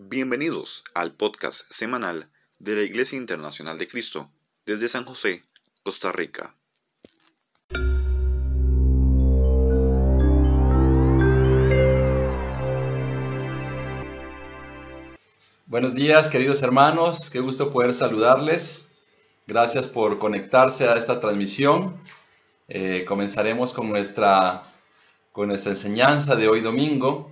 Bienvenidos al podcast semanal de la Iglesia Internacional de Cristo desde San José, Costa Rica. Buenos días, queridos hermanos. Qué gusto poder saludarles. Gracias por conectarse a esta transmisión. Eh, comenzaremos con nuestra, con nuestra enseñanza de hoy domingo.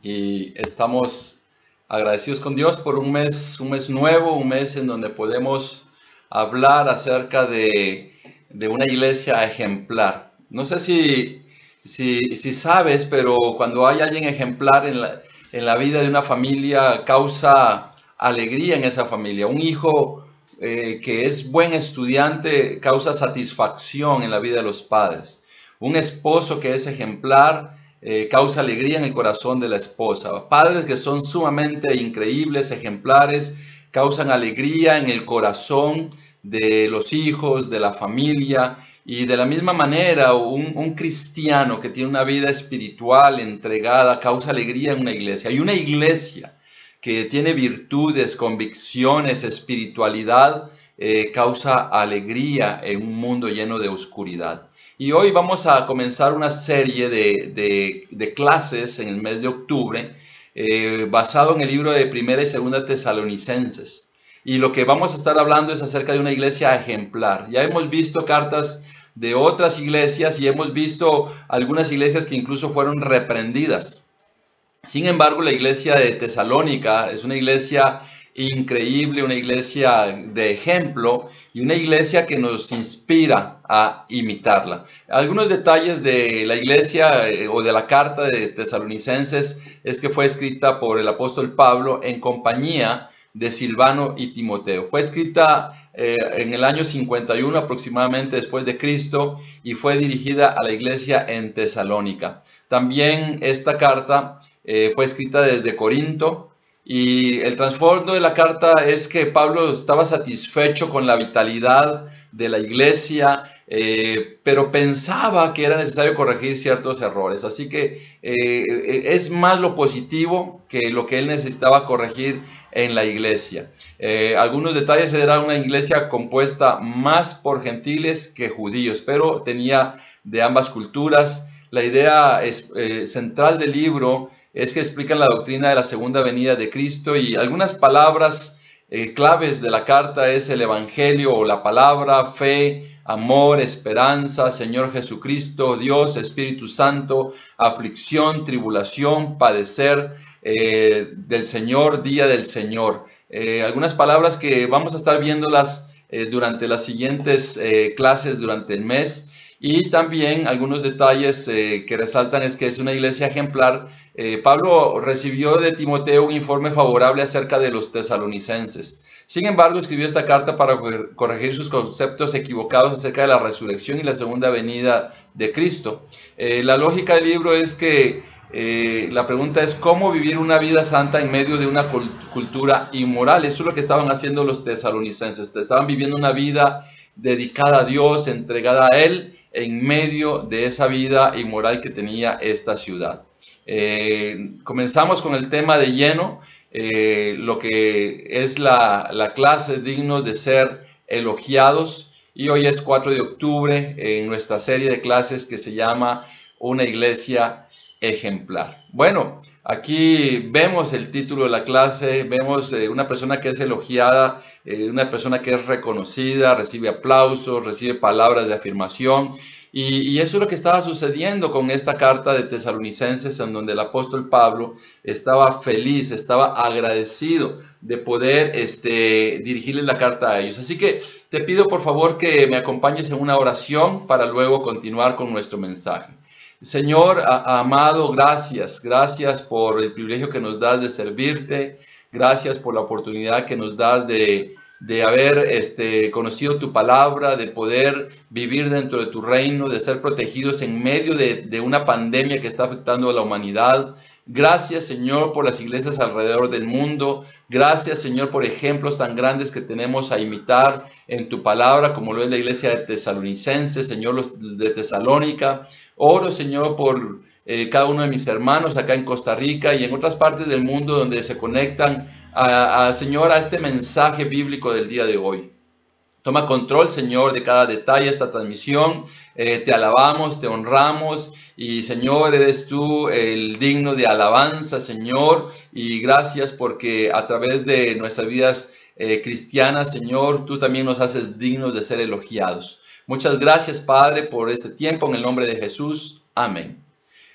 Y estamos agradecidos con Dios por un mes, un mes nuevo, un mes en donde podemos hablar acerca de, de una iglesia ejemplar. No sé si, si, si sabes, pero cuando hay alguien ejemplar en la, en la vida de una familia causa alegría en esa familia. Un hijo eh, que es buen estudiante causa satisfacción en la vida de los padres. Un esposo que es ejemplar eh, causa alegría en el corazón de la esposa. Padres que son sumamente increíbles, ejemplares, causan alegría en el corazón de los hijos, de la familia. Y de la misma manera, un, cristiano que tiene una vida espiritual entregada causa alegría en una iglesia. Y una iglesia que tiene virtudes, convicciones, espiritualidad, eh, causa alegría en un mundo lleno de oscuridad. Y hoy vamos a comenzar una serie de, clases en el mes de octubre eh, basado en el libro de Primera y Segunda Tesalonicenses. Y lo que vamos a estar hablando es acerca de una iglesia ejemplar. Ya hemos visto cartas de otras iglesias y hemos visto algunas iglesias que incluso fueron reprendidas. Sin embargo, la iglesia de Tesalónica es una iglesia increíble, una iglesia de ejemplo y una iglesia que nos inspira a imitarla. Algunos detalles de la iglesia eh, o de la carta de tesalonicenses es que fue escrita por el apóstol Pablo en compañía de Silvano y Timoteo. Fue escrita eh, en el año 51 aproximadamente después de Cristo y fue dirigida a la iglesia en Tesalónica. También esta carta eh, fue escrita desde Corinto y el trasfondo de la carta es que Pablo estaba satisfecho con la vitalidad de la iglesia, eh, pero pensaba que era necesario corregir ciertos errores. Así que es más lo positivo que lo que él necesitaba corregir en la iglesia. Eh, algunos detalles era una iglesia compuesta más por gentiles que judíos, pero tenía de ambas culturas. La idea eh, central del libro es que explican la doctrina de la segunda venida de Cristo y algunas palabras eh, claves de la carta es el Evangelio o la palabra, fe, amor, esperanza, Señor Jesucristo, Dios, Espíritu Santo, aflicción, tribulación, padecer, eh, del Señor, día del Señor. Eh, algunas palabras que vamos a estar viéndolas durante las siguientes clases durante el mes. Y también algunos detalles que resaltan es que es una iglesia ejemplar. Pablo recibió de Timoteo un informe favorable acerca de los tesalonicenses. Sin embargo, escribió esta carta para corregir sus conceptos equivocados acerca de la resurrección y la segunda venida de Cristo. la lógica del libro es que eh, la pregunta es cómo vivir una vida santa en medio de una cultura inmoral. Eso es lo que estaban haciendo los tesalonicenses. Estaban viviendo una vida dedicada a Dios, entregada a Él, en medio de esa vida inmoral que tenía esta ciudad. Eh, comenzamos con el tema de lleno, eh, lo que es la, la clase digno de ser elogiados. Y hoy es 4 de octubre en nuestra serie de clases que se llama Una iglesia ejemplar. Bueno, aquí vemos el título de la clase, vemos eh, una persona que es elogiada, eh, una persona que es reconocida, recibe aplausos, recibe palabras de afirmación. Y, eso es lo que estaba sucediendo con esta carta de tesalonicenses en donde el apóstol Pablo estaba feliz, estaba agradecido de poder este, dirigirle la carta a ellos. Así que te pido por favor que me acompañes en una oración para luego continuar con nuestro mensaje. Señor amado, gracias, gracias por el privilegio que nos das de servirte, gracias por la oportunidad que nos das de, haber este, conocido tu palabra, de poder vivir dentro de tu reino, de ser protegidos en medio de, una pandemia que está afectando a la humanidad. Gracias, Señor, por las iglesias alrededor del mundo. Gracias, Señor, por ejemplos tan grandes que tenemos a imitar en tu palabra, como lo es la iglesia de Tesalonicense, Señor, de Tesalónica. Oro, Señor, por eh, cada uno de mis hermanos acá en Costa Rica y en otras partes del mundo donde se conectan a, Señor, a este mensaje bíblico del día de hoy. Toma control, Señor, de cada detalle de esta transmisión. Eh, te alabamos, te honramos y, Señor, eres tú el digno de alabanza, Señor. Y gracias porque a través de nuestras vidas eh, cristianas, Señor, tú también nos haces dignos de ser elogiados. Muchas gracias, Padre, por este tiempo. En el nombre de Jesús. Amén.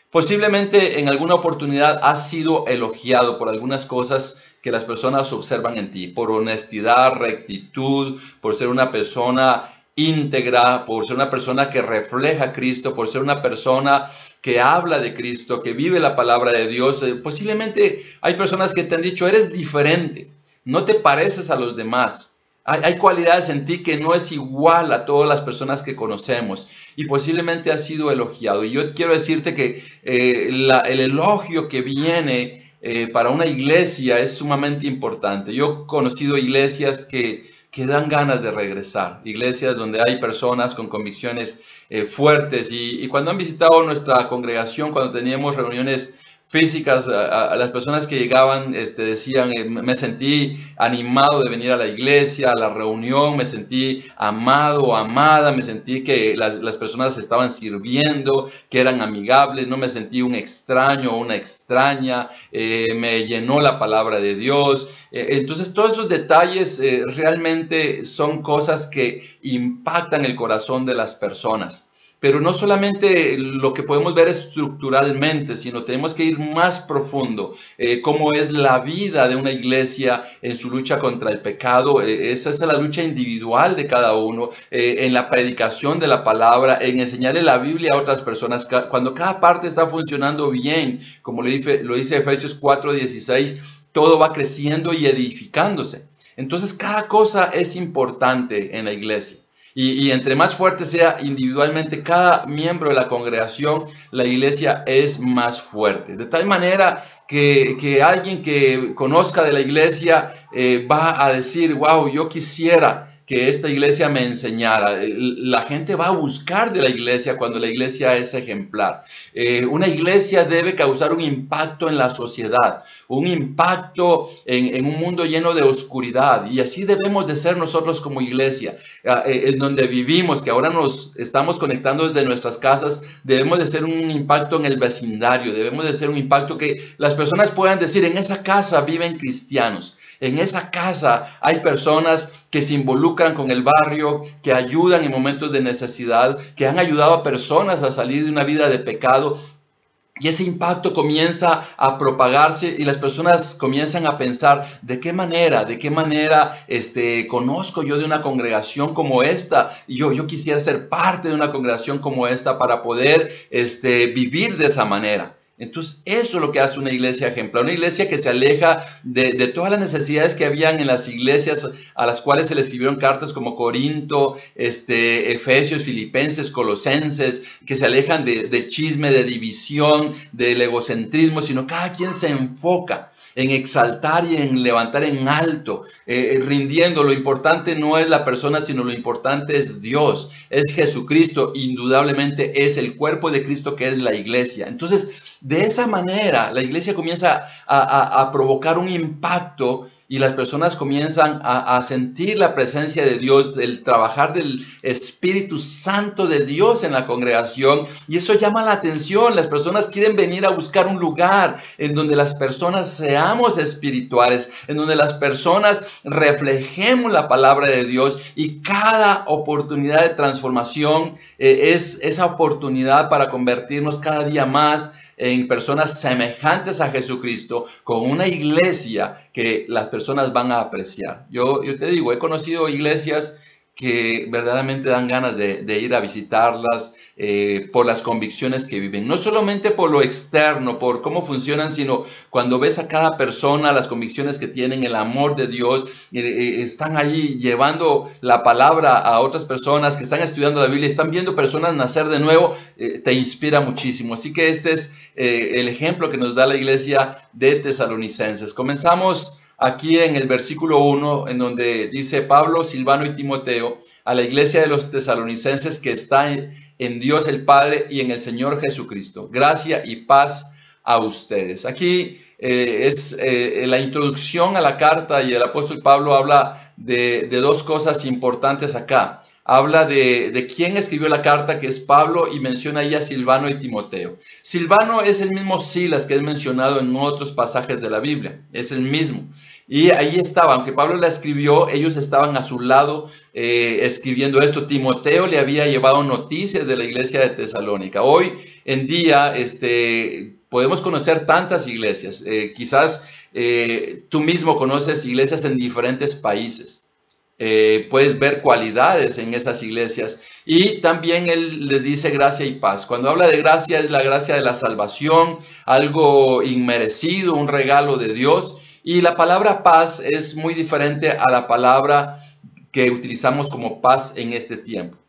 Posiblemente en alguna oportunidad has sido elogiado por algunas cosas que las personas observan en ti, por honestidad, rectitud, por ser una persona íntegra, por ser una persona que refleja a Cristo, por ser una persona que habla de Cristo, que vive la palabra de Dios. Eh, posiblemente hay personas que te han dicho, eres diferente, no te pareces a los demás. Hay, cualidades en ti que no es igual a todas las personas que conocemos y posiblemente has sido elogiado. Y yo quiero decirte que eh, el elogio que viene eh, para una iglesia es sumamente importante. Yo he conocido iglesias que, que dan ganas de regresar, iglesias donde hay personas con convicciones eh, fuertes y, y, cuando han visitado nuestra congregación, cuando teníamos reuniones físicas, a, las personas que llegaban este, decían, eh, me sentí animado de venir a la iglesia, a la reunión, me sentí amado, amada, me sentí que las, personas estaban sirviendo, que eran amigables, no me sentí un extraño o una extraña, eh, me llenó la palabra de Dios. Eh, entonces todos esos detalles realmente son cosas que impactan el corazón de las personas. Pero no solamente lo que podemos ver estructuralmente, sino tenemos que ir más profundo. Eh, cómo es la vida de una iglesia en su lucha contra el pecado. Eh, esa es la lucha individual de cada uno, eh, en la predicación de la palabra, en enseñarle la Biblia a otras personas. Cuando cada parte está funcionando bien, como lo dice, lo dice Efesios 4:16, todo va creciendo y edificándose. Entonces cada cosa es importante en la iglesia. Y, entre más fuerte sea individualmente cada miembro de la congregación, la iglesia es más fuerte. De tal manera que, alguien que conozca de la iglesia eh, va a decir, wow, yo quisiera que esta iglesia me enseñara. La gente va a buscar de la iglesia cuando la iglesia es ejemplar. Eh, una iglesia debe causar un impacto en la sociedad, un impacto en, un mundo lleno de oscuridad. Y así debemos de ser nosotros como iglesia, eh, en donde vivimos, que ahora nos estamos conectando desde nuestras casas, debemos de ser un impacto en el vecindario, debemos de ser un impacto que las personas puedan decir, en esa casa viven cristianos. En esa casa hay personas que se involucran con el barrio, que ayudan en momentos de necesidad, que han ayudado a personas a salir de una vida de pecado. Y ese impacto comienza a propagarse y las personas comienzan a pensar de qué manera, de qué manera este, conozco yo de una congregación como esta. Y yo, yo quisiera ser parte de una congregación como esta para poder este, vivir de esa manera. Entonces, eso es lo que hace una iglesia ejemplar, una iglesia que se aleja de, todas las necesidades que habían en las iglesias a las cuales se le escribieron cartas como Corinto, este, Efesios, Filipenses, Colosenses, que se alejan de, de chisme, de división, del egocentrismo, sino cada quien se enfoca en exaltar y en levantar en alto, eh, eh, rindiendo. Lo importante no es la persona, sino lo importante es Dios, es Jesucristo. Indudablemente es el cuerpo de Cristo que es la iglesia. Entonces, de esa manera, la iglesia comienza a, a provocar un impacto y las personas comienzan a, sentir la presencia de Dios, el trabajar del Espíritu Santo de Dios en la congregación y eso llama la atención. Las personas quieren venir a buscar un lugar en donde las personas seamos espirituales, en donde las personas reflejemos la palabra de Dios y cada oportunidad de transformación eh, es esa oportunidad para convertirnos cada día más en personas semejantes a Jesucristo, con una iglesia que las personas van a apreciar. Yo, yo te digo, he conocido iglesias que verdaderamente dan ganas de, ir a visitarlas eh, por las convicciones que viven. No solamente por lo externo, por cómo funcionan, sino cuando ves a cada persona, las convicciones que tienen, el amor de Dios, eh, eh, están allí llevando la palabra a otras personas que están estudiando la Biblia, están viendo personas nacer de nuevo, te inspira muchísimo. Así que este es el ejemplo que nos da la iglesia de tesalonicenses. Comenzamos aquí en el versículo 1, en donde dice Pablo, Silvano y Timoteo, a la iglesia de los tesalonicenses que está Dios el Padre y en el Señor Jesucristo. Gracia y paz a ustedes. Aquí eh, es eh, la introducción a la carta y el apóstol Pablo habla de dos cosas importantes acá habla de, quién escribió la carta, que es Pablo, y menciona ahí a Silvano y Timoteo. Silvano es el mismo Silas que es mencionado en otros pasajes de la Biblia, es el mismo. Y ahí estaba, aunque Pablo la escribió, ellos estaban a su lado eh, escribiendo esto. Timoteo le había llevado noticias de la iglesia de Tesalónica. Hoy en día este, podemos conocer tantas iglesias. Eh, quizás eh, tú mismo conoces iglesias en diferentes países. Eh, puedes ver cualidades en esas iglesias. Y también él les dice gracia y paz. Cuando habla de gracia es la gracia de la salvación, algo inmerecido, un regalo de Dios. Y la palabra paz es muy diferente a la palabra que utilizamos como paz en este tiempo.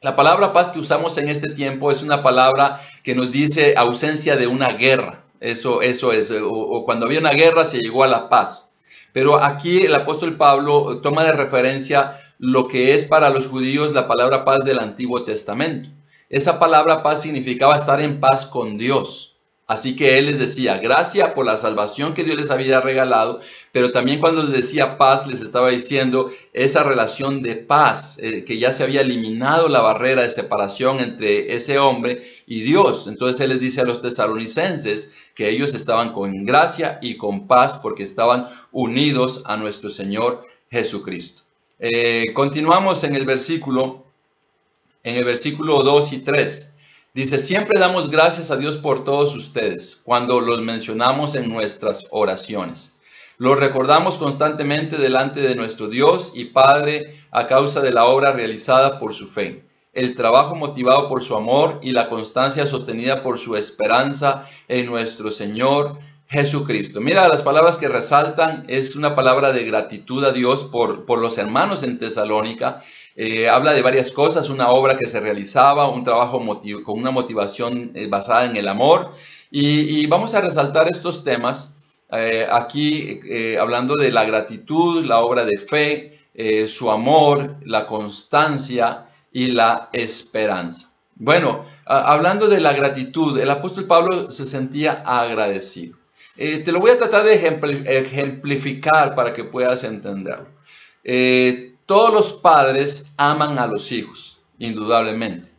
La palabra paz que usamos en este tiempo es una palabra que nos dice ausencia de una guerra. Eso, eso es. o cuando había una guerra se llegó a la paz. Pero aquí el apóstol Pablo toma de referencia lo que es para los judíos la palabra paz del Antiguo Testamento. Esa palabra paz significaba estar en paz con Dios. Así que él les decía, gracias por la salvación que Dios les había regalado, pero también cuando les decía paz, les estaba diciendo esa relación de paz, eh, que ya se había eliminado la barrera de separación entre ese hombre y Dios. Entonces él les dice a los tesalonicenses que ellos estaban con gracia y con paz porque estaban unidos a nuestro Señor Jesucristo. Eh, continuamos en el versículo, en el versículo 2 y 3. Dice, siempre damos gracias a Dios por todos ustedes cuando los mencionamos en nuestras oraciones. Los recordamos constantemente delante de nuestro Dios y Padre a causa de la obra realizada por su fe, el trabajo motivado por su amor y la constancia sostenida por su esperanza en nuestro Señor Jesucristo. Mira, las palabras que resaltan es una palabra de gratitud a Dios por, por los hermanos en Tesalónica eh, habla de varias cosas, una obra que se realizaba, un trabajo con una motivación eh, basada en el amor. Y, vamos a resaltar estos temas eh, aquí hablando de la gratitud, la obra de fe, su amor, la constancia y la esperanza. Bueno, hablando de la gratitud, el apóstol Pablo se sentía agradecido. te lo voy a tratar de ejemplificar para que puedas entenderlo. Todos los padres aman a los hijos, indudablemente.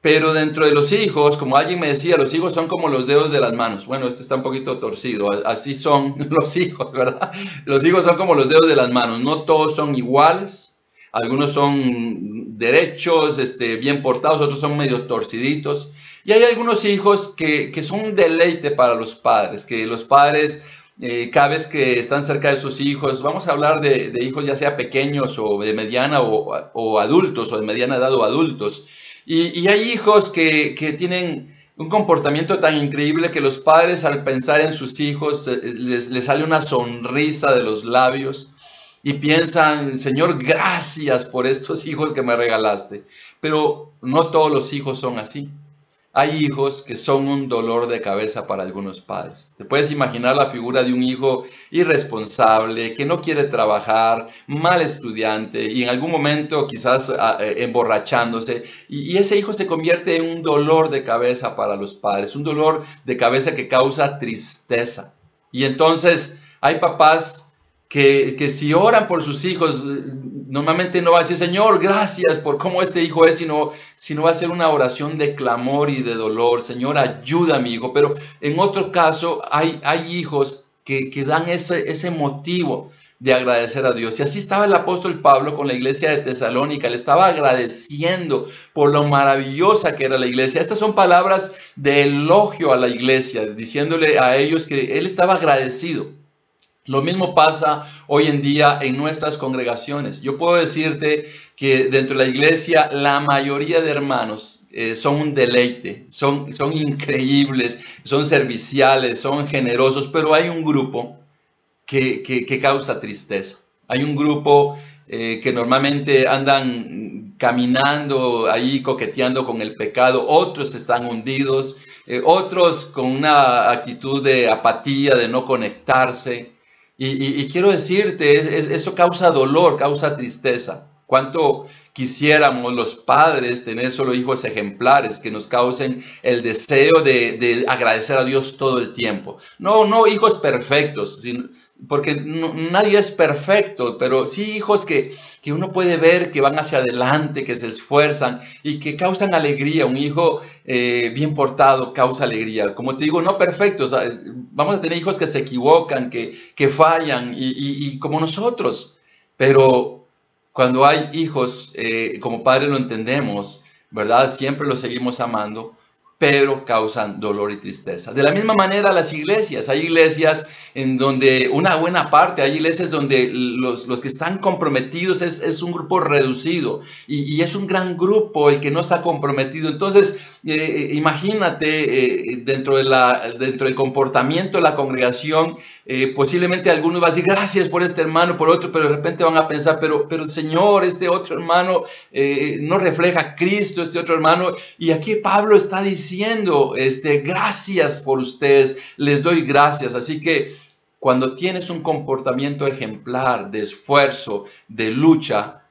Pero dentro de los hijos, como alguien me decía, los hijos son como los dedos de las manos. Bueno, este está un poquito torcido. Así son los hijos, ¿verdad? Los hijos son como los dedos de las manos. No todos son iguales. Algunos son derechos, este, bien portados, otros son medio torciditos. Y hay algunos hijos que, que son un deleite para los padres, que los padres eh, cada vez que están cerca de sus hijos, vamos a hablar de, hijos ya sea pequeños o de mediana o, adultos o de mediana edad o adultos. Y, hay hijos que, tienen un comportamiento tan increíble que los padres al pensar en sus hijos eh, les, les sale una sonrisa de los labios y piensan, Señor, gracias por estos hijos que me regalaste. Pero no todos los hijos son así. Hay hijos que son un dolor de cabeza para algunos padres. Te puedes imaginar la figura de un hijo irresponsable, que no quiere trabajar, mal estudiante y en algún momento quizás ah, eh, emborrachándose. Y, ese hijo se convierte en un dolor de cabeza para los padres, un dolor de cabeza que causa tristeza. Y entonces hay papás que, que si oran por sus hijos, normalmente no va a decir, Señor, gracias por cómo este hijo es, sino, sino va a ser una oración de clamor y de dolor. Señor, ayuda a mi hijo. Pero en otro caso, hay, hay hijos que, que dan ese, ese motivo de agradecer a Dios. Y así estaba el apóstol Pablo con la iglesia de Tesalónica. Le estaba agradeciendo por lo maravillosa que era la iglesia. Estas son palabras de elogio a la iglesia, diciéndole a ellos que él estaba agradecido Lo mismo pasa hoy en día en nuestras congregaciones. Yo puedo decirte que dentro de la iglesia la mayoría de hermanos eh, son un deleite, son, son increíbles, son serviciales, son generosos, pero hay un grupo que, que, causa tristeza. Hay un grupo eh, que normalmente andan caminando ahí coqueteando con el pecado, otros están hundidos, eh, otros con una actitud de apatía, de no conectarse. Y, quiero decirte, eso causa dolor, causa tristeza. ¿Cuánto quisiéramos los padres tener solo hijos ejemplares que nos causen el deseo de, de agradecer a Dios todo el tiempo? No, no hijos perfectos, sino, porque nadie es perfecto, pero sí hijos que, que, uno puede ver que van hacia adelante, que se esfuerzan y que causan alegría. Un hijo eh, bien portado causa alegría. Como te digo, no perfectos. Vamos a tener hijos que se equivocan, que, que fallan y, y, como nosotros. Pero cuando hay hijos, eh, como padres lo entendemos, ¿verdad? Siempre los seguimos amando pero causan dolor y tristeza. De la misma manera las iglesias, hay iglesias en donde una buena parte, hay iglesias donde los, los que están comprometidos es, es un grupo reducido y, y, es un gran grupo el que no está comprometido. Entonces, eh, eh, imagínate eh, dentro, de la, dentro del comportamiento de la congregación, posiblemente algunos van a decir gracias por este hermano, por otro, pero de repente van a pensar, pero, pero Señor, este otro hermano no refleja a Cristo, este otro hermano. Y aquí Pablo está diciendo, este, gracias por ustedes, les doy gracias. Así que cuando tienes un comportamiento ejemplar de esfuerzo, de lucha,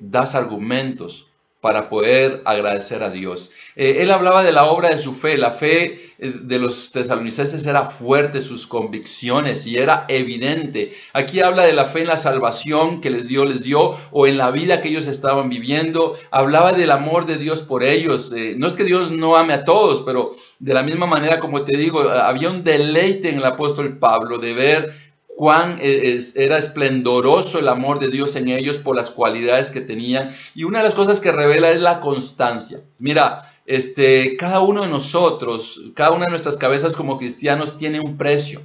das argumentos para poder agradecer a Dios. Eh, él hablaba de la obra de su fe. La fe eh, de los tesalonicenses era fuerte, sus convicciones, y era evidente. Aquí habla de la fe en la salvación que les dio, les dio, o en la vida que ellos estaban viviendo. Hablaba del amor de Dios por ellos. Eh, no es que Dios no ame a todos, pero de la misma manera, como te digo, había un deleite en el apóstol Pablo de ver cuán era esplendoroso el amor de Dios en ellos por las cualidades que tenían. Y una de las cosas que revela es la constancia. Mira, este, cada uno de nosotros, cada una de nuestras cabezas como cristianos tiene un precio.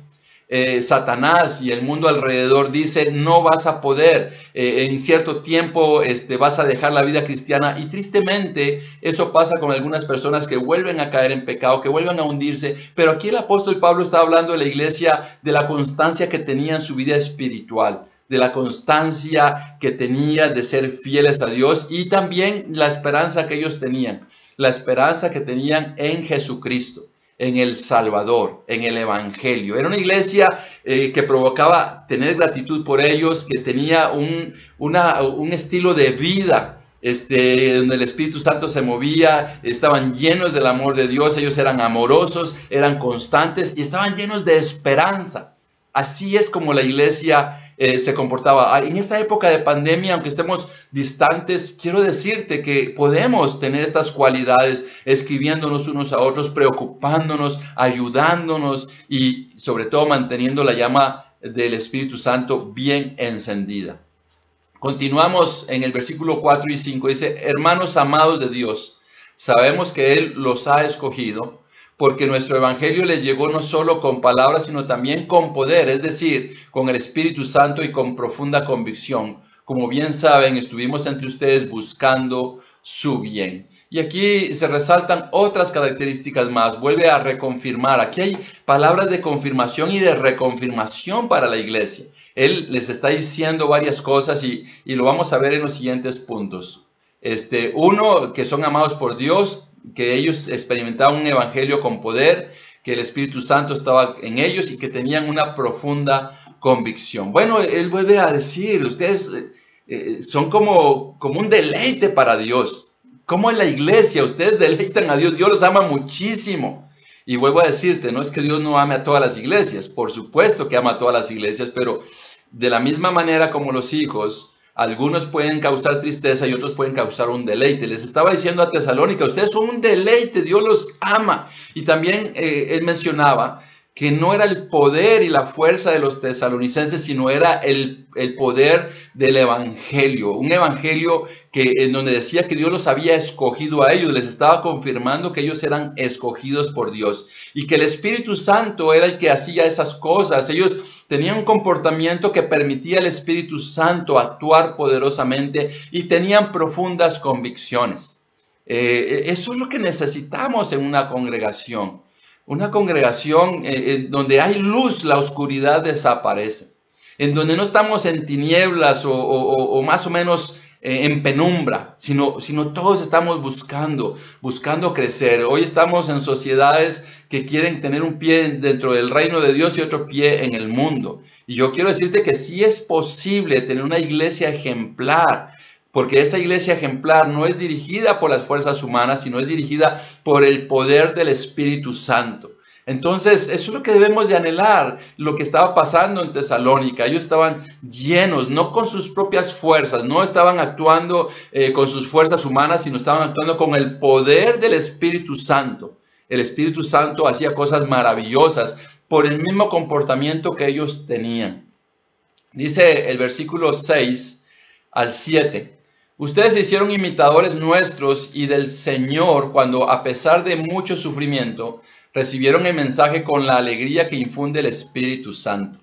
Eh, Satanás y el mundo alrededor dice no vas a poder, eh, en cierto tiempo este, vas a dejar la vida cristiana y tristemente eso pasa con algunas personas que vuelven a caer en pecado, que vuelven a hundirse, pero aquí el apóstol Pablo está hablando de la iglesia, de la constancia que tenía en su vida espiritual de la constancia que tenía de ser fieles a Dios y también la esperanza que ellos tenían, la esperanza que tenían en Jesucristo en el Salvador, en el Evangelio. Era una iglesia eh, que provocaba tener gratitud por ellos, que tenía un, un estilo de vida este, donde el Espíritu Santo se movía, estaban llenos del amor de Dios, ellos eran amorosos, eran constantes y estaban llenos de esperanza. Así es como la iglesia eh, se comportaba. Ah, en esta época de pandemia, aunque estemos distantes, quiero decirte que podemos tener estas cualidades escribiéndonos unos a otros, preocupándonos, ayudándonos y sobre todo manteniendo la llama del Espíritu Santo bien encendida. Continuamos en el versículo 4 y 5. Dice, hermanos amados de Dios, sabemos que Él los ha escogido porque nuestro Evangelio les llegó no solo con palabras, sino también con poder, es decir, con el Espíritu Santo y con profunda convicción. Como bien saben, estuvimos entre ustedes buscando su bien. Y aquí se resaltan otras características más. Vuelve a reconfirmar. Aquí hay palabras de confirmación y de reconfirmación para la iglesia. Él les está diciendo varias cosas y, y lo vamos a ver en los siguientes puntos. Este, uno, que son amados por Dios, que ellos experimentaban un evangelio con poder, que el Espíritu Santo estaba en ellos y que tenían una profunda convicción. Bueno, él vuelve a decir, ustedes eh, eh, son como, como un deleite para Dios. Como en la iglesia, ustedes deleitan a Dios, Dios los ama muchísimo. Y vuelvo a decirte, no es que Dios no ame a todas las iglesias, por supuesto que ama a todas las iglesias, pero de la misma manera como los hijos, algunos pueden causar tristeza y otros pueden causar un deleite. Les estaba diciendo a Tesalónica, ustedes son un deleite, Dios los ama. Y también eh, él mencionaba que no era el poder y la fuerza de los tesalonicenses, sino era el, el, poder del evangelio. Un evangelio que en donde decía que Dios los había escogido a ellos, les estaba confirmando que ellos eran escogidos por Dios y que el Espíritu Santo era el que hacía esas cosas. Ellos tenían un comportamiento que permitía al Espíritu Santo actuar poderosamente y tenían profundas convicciones. Eh, eso es lo que necesitamos en una congregación. Una congregación eh, donde hay luz, la oscuridad desaparece. En donde no estamos en tinieblas o más o menos eh, en penumbra, sino, sino todos estamos buscando, buscando crecer. Hoy estamos en sociedades que quieren tener un pie dentro del reino de Dios y otro pie en el mundo. Y yo quiero decirte que sí es posible tener una iglesia ejemplar, porque esa iglesia ejemplar no es dirigida por las fuerzas humanas, sino es dirigida por el poder del Espíritu Santo. Entonces, eso es lo que debemos de anhelar, lo que estaba pasando en Tesalónica. Ellos estaban llenos, no con sus propias fuerzas, no estaban actuando eh, con sus fuerzas humanas, sino estaban actuando con el poder del Espíritu Santo. El Espíritu Santo hacía cosas maravillosas por el mismo comportamiento que ellos tenían. Dice el versículo 6 al 7. Ustedes se hicieron imitadores nuestros y del Señor cuando a pesar de mucho sufrimiento, recibieron el mensaje con la alegría que infunde el Espíritu Santo.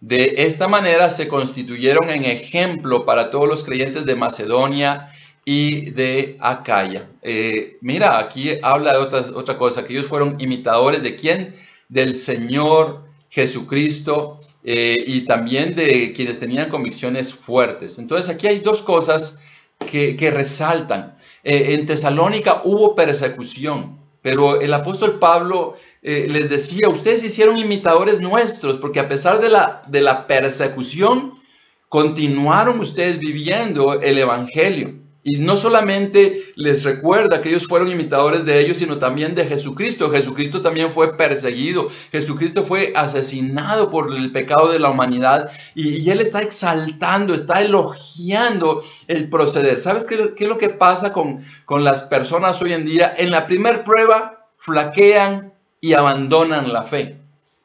De esta manera se constituyeron en ejemplo para todos los creyentes de Macedonia y de Acaya. Eh, mira, aquí habla de otra, otra cosa, que ellos fueron imitadores de quién? Del Señor Jesucristo eh, y también de quienes tenían convicciones fuertes. Entonces aquí hay dos cosas que, resaltan. Eh, en Tesalónica hubo persecución. Pero el apóstol Pablo eh, les decía, ustedes hicieron imitadores nuestros, porque a pesar de la, de la persecución, continuaron ustedes viviendo el Evangelio. Y no solamente les recuerda que ellos fueron imitadores de ellos, sino también de Jesucristo. Jesucristo también fue perseguido. Jesucristo fue asesinado por el pecado de la humanidad. Y, Él está exaltando, está elogiando el proceder. ¿Sabes qué, es lo que pasa con, con las personas hoy en día? En la primera prueba flaquean y abandonan la fe.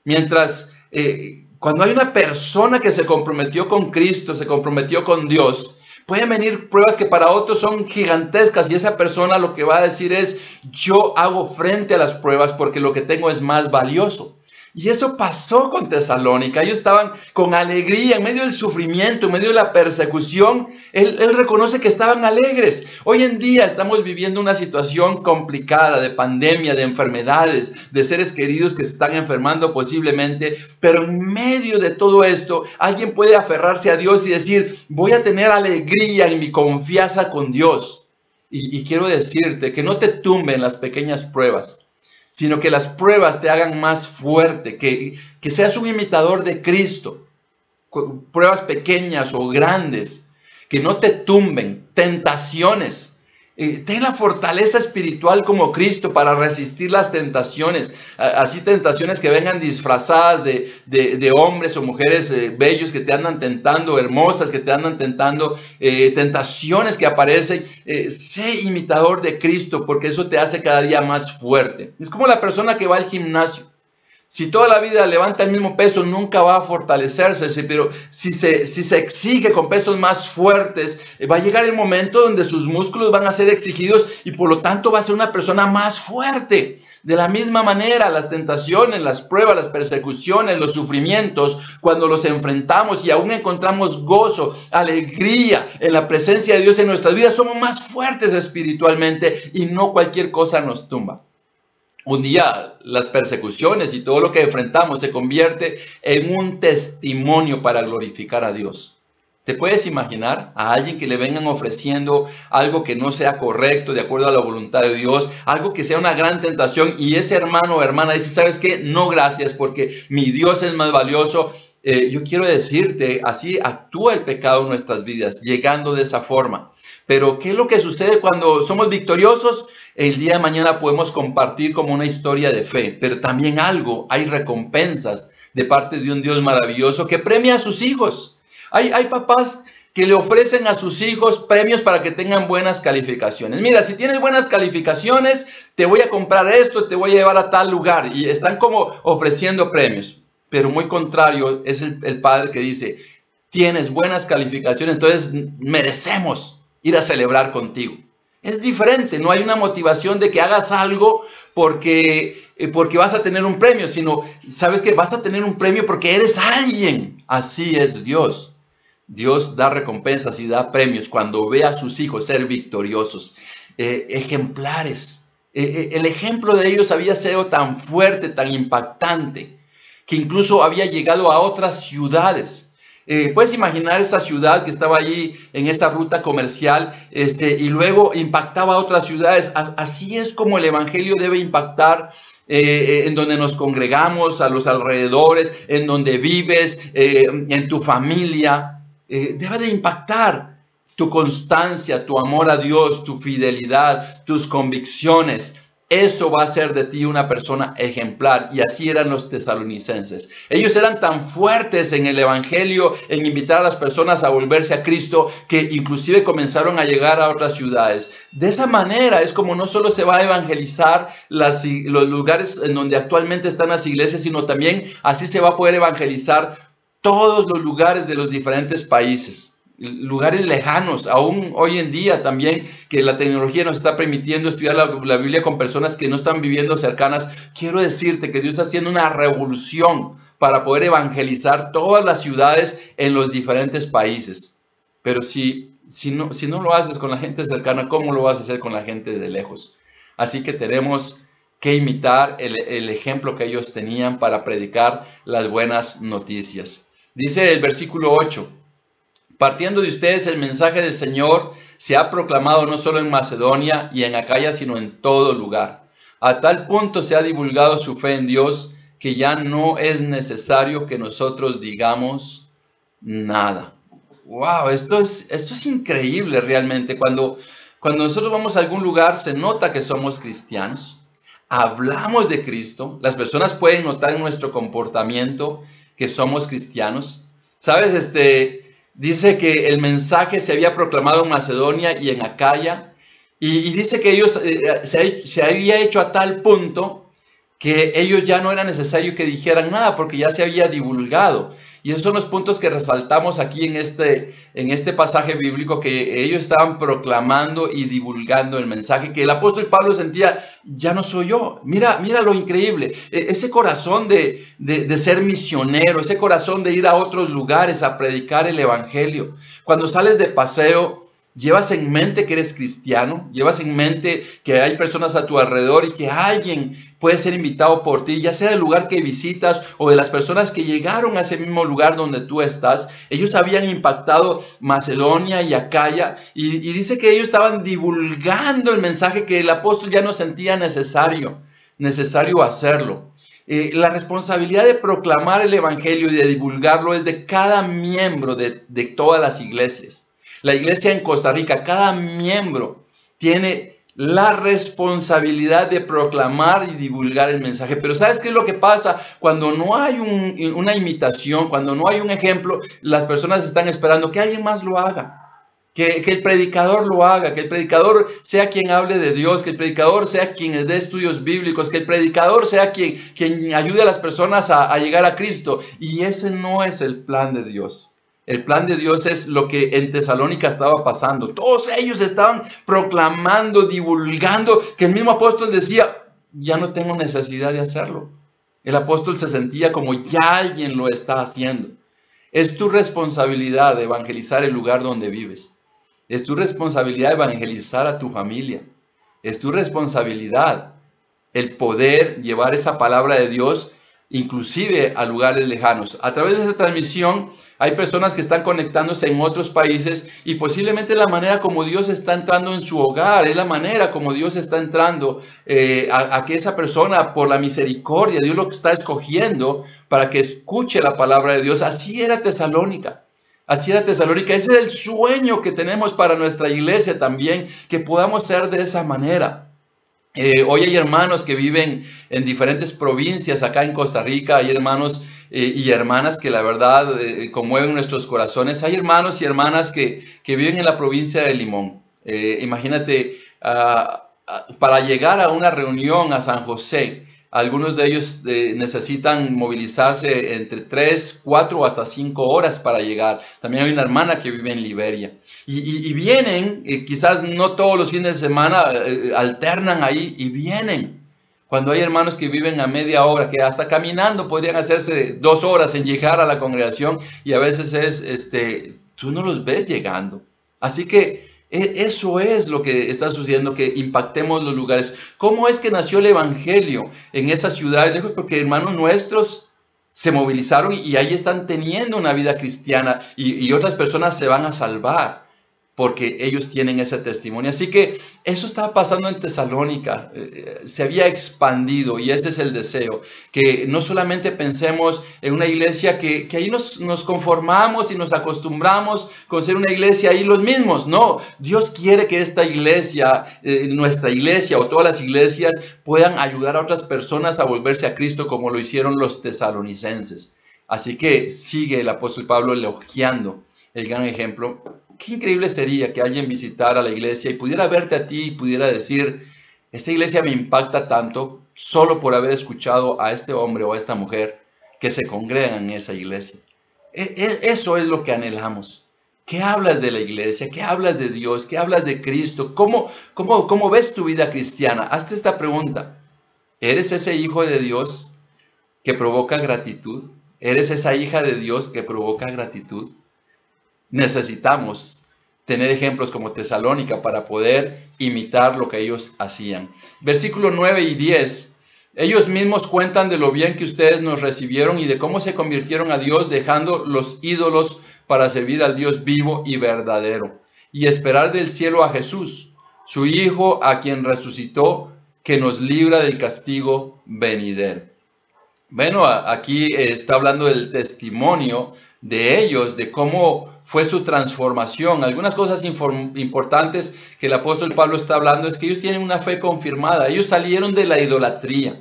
Mientras eh, cuando hay una persona que se comprometió con Cristo, se comprometió con Dios, Pueden venir pruebas que para otros son gigantescas y esa persona lo que va a decir es, yo hago frente a las pruebas porque lo que tengo es más valioso. Y eso pasó con Tesalónica. Ellos estaban con alegría en medio del sufrimiento, en medio de la persecución. Él, reconoce que estaban alegres. Hoy en día estamos viviendo una situación complicada de pandemia, de enfermedades, de seres queridos que se están enfermando posiblemente. Pero en medio de todo esto, alguien puede aferrarse a Dios y decir, voy a tener alegría en mi confianza con Dios. Y, y quiero decirte que no te tumben las pequeñas pruebas sino que las pruebas te hagan más fuerte, que, que seas un imitador de Cristo. Pruebas pequeñas o grandes, que no te tumben, tentaciones eh, ten la fortaleza espiritual como Cristo para resistir las tentaciones, así tentaciones que vengan disfrazadas de, hombres o mujeres eh, bellos que te andan tentando, hermosas que te andan tentando, eh, tentaciones que aparecen. sé imitador de Cristo porque eso te hace cada día más fuerte. Es como la persona que va al gimnasio. Si toda la vida levanta el mismo peso, nunca va a fortalecerse, pero si se, si se exige con pesos más fuertes, eh, va a llegar el momento donde sus músculos van a ser exigidos y por lo tanto va a ser una persona más fuerte. De la misma manera, las tentaciones, las pruebas, las persecuciones, los sufrimientos, cuando los enfrentamos y aún encontramos gozo, alegría en la presencia de Dios en nuestras vidas, somos más fuertes espiritualmente y no cualquier cosa nos tumba. Un día las persecuciones y todo lo que enfrentamos se convierte en un testimonio para glorificar a Dios. ¿Te puedes imaginar a alguien que le vengan ofreciendo algo que no sea correcto de acuerdo a la voluntad de Dios, algo que sea una gran tentación y ese hermano o hermana dice, ¿sabes qué? No gracias porque mi Dios es más valioso. Eh, yo quiero decirte, así actúa el pecado en nuestras vidas, llegando de esa forma. Pero ¿qué es lo que sucede cuando somos victoriosos? El día de mañana podemos compartir como una historia de fe, pero también algo, hay recompensas de parte de un Dios maravilloso que premia a sus hijos. Hay, hay papás que le ofrecen a sus hijos premios para que tengan buenas calificaciones. Mira, si tienes buenas calificaciones, te voy a comprar esto, te voy a llevar a tal lugar. Y están como ofreciendo premios. Pero muy contrario es el, padre que dice, tienes buenas calificaciones, entonces merecemos ir a celebrar contigo. Es diferente, no hay una motivación de que hagas algo porque eh, porque vas a tener un premio, sino sabes que vas a tener un premio porque eres alguien. Así es Dios. Dios da recompensas y da premios cuando ve a sus hijos ser victoriosos, eh, ejemplares. Eh, el ejemplo de ellos había sido tan fuerte, tan impactante, que incluso había llegado a otras ciudades. puedes imaginar esa ciudad que estaba allí en esa ruta comercial este, y luego impactaba a otras ciudades. Así es como el Evangelio debe impactar eh, en donde nos congregamos, a los alrededores, en donde vives, eh, en tu familia. Eh, debe de impactar tu constancia, tu amor a Dios, tu fidelidad, tus convicciones. Eso va a ser de ti una persona ejemplar. Y así eran los tesalonicenses. Ellos eran tan fuertes en el Evangelio, en invitar a las personas a volverse a Cristo, que inclusive comenzaron a llegar a otras ciudades. De esa manera es como no solo se va a evangelizar los lugares en donde actualmente están las iglesias, sino también así se va a poder evangelizar todos los lugares de los diferentes países lugares lejanos, aún hoy en día también que la tecnología nos está permitiendo estudiar la, Biblia con personas que no están viviendo cercanas, quiero decirte que Dios está haciendo una revolución para poder evangelizar todas las ciudades en los diferentes países. Pero si, si, no, si no lo haces con la gente cercana, ¿cómo lo vas a hacer con la gente de lejos? Así que tenemos que imitar el, el ejemplo que ellos tenían para predicar las buenas noticias. Dice el versículo 8, Partiendo de ustedes, el mensaje del Señor se ha proclamado no solo en Macedonia y en Acaya, sino en todo lugar. A tal punto se ha divulgado su fe en Dios que ya no es necesario que nosotros digamos nada. Wow, esto es, esto es increíble realmente. Cuando, cuando nosotros vamos a algún lugar, se nota que somos cristianos. Hablamos de Cristo. Las personas pueden notar en nuestro comportamiento que somos cristianos. Sabes, este, Dice que el mensaje se había proclamado en Macedonia y en Acaya. Y, dice que ellos eh, eh, se, se, había hecho a tal punto que ellos ya no era necesario que dijeran nada porque ya se había divulgado. Y esos son los puntos que resaltamos aquí en este, en este pasaje bíblico, que ellos estaban proclamando y divulgando el mensaje, que el apóstol Pablo sentía, ya no soy yo. Mira, mira lo increíble, e, ese corazón de, de ser misionero, ese corazón de ir a otros lugares a predicar el Evangelio. Cuando sales de paseo, Llevas en mente que eres cristiano, llevas en mente que hay personas a tu alrededor y que alguien puede ser invitado por ti, ya sea del lugar que visitas o de las personas que llegaron a ese mismo lugar donde tú estás. Ellos habían impactado Macedonia y Acaya y, dice que ellos estaban divulgando el mensaje que el apóstol ya no sentía necesario, necesario hacerlo. Eh, la responsabilidad de proclamar el Evangelio y de divulgarlo es de cada miembro de, de todas las iglesias. La iglesia en Costa Rica, cada miembro tiene la responsabilidad de proclamar y divulgar el mensaje. Pero ¿sabes qué es lo que pasa? Cuando no hay una imitación, cuando no hay un ejemplo, las personas están esperando que alguien más lo haga. Que, el predicador lo haga, que el predicador sea quien hable de Dios, que el predicador sea quien dé estudios bíblicos, que el predicador sea quien, quien ayude a las personas a llegar a Cristo. Y ese no es el plan de Dios. El plan de Dios es lo que en Tesalónica estaba pasando. Todos ellos estaban proclamando, divulgando, que el mismo apóstol decía, ya no tengo necesidad de hacerlo. El apóstol se sentía como ya alguien lo está haciendo. Es tu responsabilidad evangelizar el lugar donde vives. Es tu responsabilidad evangelizar a tu familia. Es tu responsabilidad el poder llevar esa palabra de Dios inclusive a lugares lejanos. A través de esa transmisión hay personas que están conectándose en otros países y posiblemente la manera como Dios está entrando en su hogar, es la manera como Dios está entrando eh, a, que esa persona, por la misericordia, Dios lo está escogiendo para que escuche la palabra de Dios. Así era Tesalónica. Así era Tesalónica. Ese es el sueño que tenemos para nuestra iglesia también, que podamos ser de esa manera. Eh, hoy hay hermanos que viven en diferentes provincias acá en Costa Rica, hay hermanos eh, y hermanas que la verdad eh, conmueven nuestros corazones, hay hermanos y hermanas que, viven en la provincia de Limón. imagínate, ah, ah, para llegar a una reunión a San José, algunos de ellos eh, necesitan movilizarse entre 3, 4 o hasta 5 horas para llegar. También hay una hermana que vive en Liberia. Y, vienen, quizás no todos los fines de semana, eh, alternan ahí y vienen Cuando hay hermanos que viven a media hora, que hasta caminando podrían hacerse dos horas en llegar a la congregación y a veces es, este, tú no los ves llegando. Así que eso es lo que está sucediendo, que impactemos los lugares. ¿Cómo es que nació el Evangelio en esa ciudad? Porque hermanos nuestros se movilizaron y ahí están teniendo una vida cristiana y otras personas se van a salvar porque ellos tienen ese testimonio. Así que eso estaba pasando en Tesalónica, eh, se había expandido y ese es el deseo, que no solamente pensemos en una iglesia que, ahí nos, conformamos y nos acostumbramos con ser una iglesia ahí los mismos, no, Dios quiere que esta iglesia, eh, nuestra iglesia o todas las iglesias puedan ayudar a otras personas a volverse a Cristo como lo hicieron los tesalonicenses. Así que sigue el apóstol Pablo elogiando el gran ejemplo qué increíble sería que alguien visitara la iglesia y pudiera verte a ti y pudiera decir, esta iglesia me impacta tanto solo por haber escuchado a este hombre o a esta mujer que se congregan en esa iglesia. E, e, eso es lo que anhelamos. ¿Qué hablas de la iglesia? ¿Qué hablas de Dios? ¿Qué hablas de Cristo? ¿Cómo, cómo, cómo ves tu vida cristiana? Hazte esta pregunta. ¿Eres ese hijo de Dios que provoca gratitud? ¿Eres esa hija de Dios que provoca gratitud? Necesitamos tener ejemplos como Tesalónica para poder imitar lo que ellos hacían. Versículo 9 y 10. Ellos mismos cuentan de lo bien que ustedes nos recibieron y de cómo se convirtieron a Dios dejando los ídolos para servir al Dios vivo y verdadero y esperar del cielo a Jesús, su Hijo a quien resucitó, que nos libra del castigo venidero. Bueno, aquí está hablando del testimonio de ellos, de cómo fue su transformación. Algunas cosas importantes que el apóstol Pablo está hablando es que ellos tienen una fe confirmada. Ellos salieron de la idolatría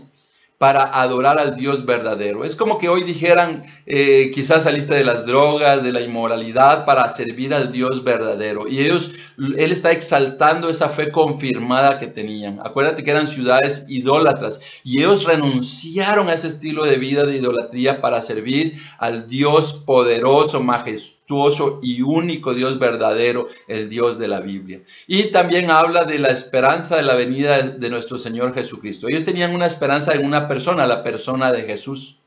para adorar al Dios verdadero. Es como que hoy dijeran, eh, quizás saliste de las drogas, de la inmoralidad, para servir al Dios verdadero. Y ellos, Él está exaltando esa fe confirmada que tenían. Acuérdate que eran ciudades idólatras y ellos renunciaron a ese estilo de vida de idolatría para servir al Dios poderoso, majestuoso y único Dios verdadero, el Dios de la Biblia. Y también habla de la esperanza de la venida de nuestro Señor Jesucristo. Ellos tenían una esperanza en una persona, la persona de Jesús.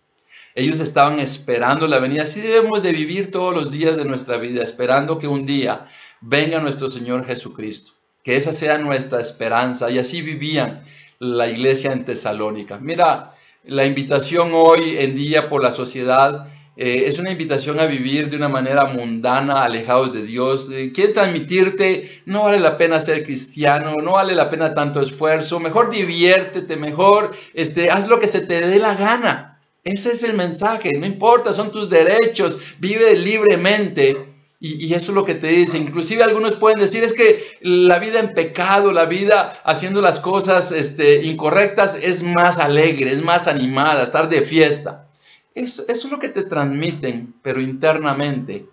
Ellos estaban esperando la venida. Así debemos de vivir todos los días de nuestra vida, esperando que un día venga nuestro Señor Jesucristo. Que esa sea nuestra esperanza. Y así vivían la iglesia en Tesalónica. Mira, la invitación hoy en día por la sociedad eh, es una invitación a vivir de una manera mundana, alejados de Dios. Eh, quiere transmitirte, no vale la pena ser cristiano, no vale la pena tanto esfuerzo, mejor diviértete, mejor este, haz lo que se te dé la gana. Ese es el mensaje, no importa, son tus derechos, vive libremente. Y, y, eso es lo que te dice. Inclusive algunos pueden decir es que la vida en pecado, la vida haciendo las cosas este, incorrectas es más alegre, es más animada, estar de fiesta. Eso, es lo que te transmiten, pero internamente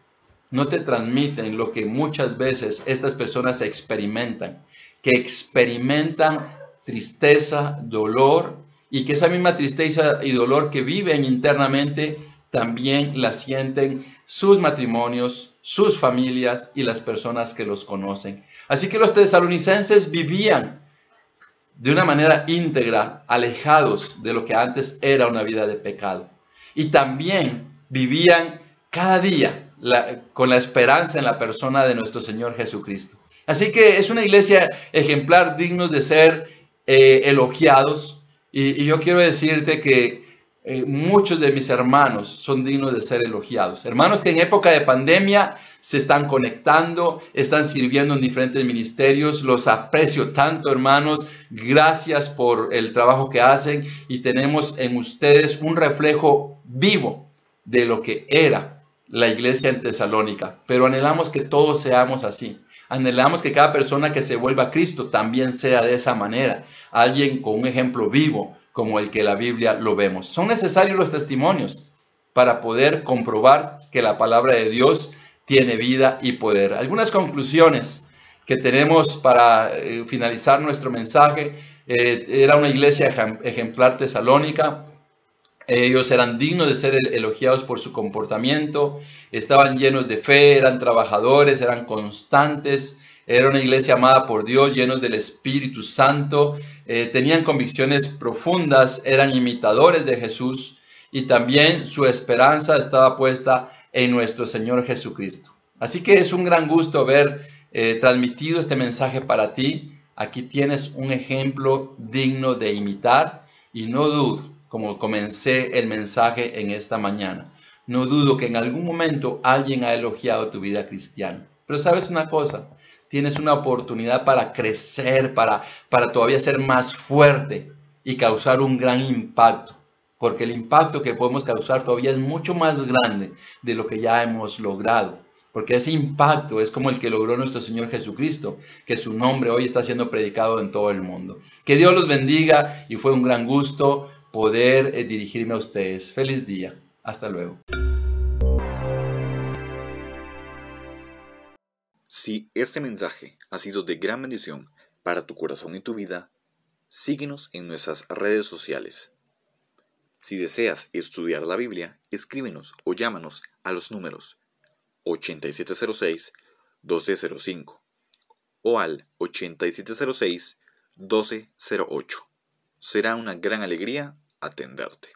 no te transmiten lo que muchas veces estas personas experimentan, que experimentan tristeza, dolor, y que esa misma tristeza y dolor que viven internamente también la sienten sus matrimonios, sus familias y las personas que los conocen. Así que los tesalonicenses vivían de una manera íntegra, alejados de lo que antes era una vida de pecado y también vivían cada día con la esperanza en la persona de nuestro Señor Jesucristo. Así que es una iglesia ejemplar, dignos de ser eh, elogiados. Y, yo quiero decirte que eh, muchos de mis hermanos son dignos de ser elogiados. Hermanos que en época de pandemia se están conectando, están sirviendo en diferentes ministerios. Los aprecio tanto, hermanos. Gracias por el trabajo que hacen y tenemos en ustedes un reflejo vivo de lo que era la iglesia en Tesalónica. Pero anhelamos que todos seamos así. Anhelamos que cada persona que se vuelva a Cristo también sea de esa manera. Alguien con un ejemplo vivo como el que la Biblia lo vemos. Son necesarios los testimonios para poder comprobar que la palabra de Dios tiene vida y poder. Algunas conclusiones que tenemos para eh, finalizar nuestro mensaje. Eh, era una iglesia ejemplar tesalónica. Ellos eran dignos de ser elogiados por su comportamiento, estaban llenos de fe, eran trabajadores, eran constantes, Era una iglesia amada por Dios, llenos del Espíritu Santo, eh, tenían convicciones profundas, eran imitadores de Jesús y también su esperanza estaba puesta en nuestro Señor Jesucristo. Así que es un gran gusto haber eh, transmitido este mensaje para ti. Aquí tienes un ejemplo digno de imitar y no dudo, como comencé el mensaje en esta mañana, no dudo que en algún momento alguien ha elogiado tu vida cristiana. Pero sabes una cosa, tienes una oportunidad para crecer, para, para todavía ser más fuerte y causar un gran impacto. Porque el impacto que podemos causar todavía es mucho más grande de lo que ya hemos logrado. Porque ese impacto es como el que logró nuestro Señor Jesucristo, que su nombre hoy está siendo predicado en todo el mundo. Que Dios los bendiga y fue un gran gusto poder eh, dirigirme a ustedes. Feliz día. Hasta luego. Si este mensaje ha sido de gran bendición para tu corazón y tu vida, síguenos en nuestras redes sociales. Si deseas estudiar la Biblia, escríbenos o llámanos a los números 8706-1205 o al 8706-1208. Será una gran alegría atenderte.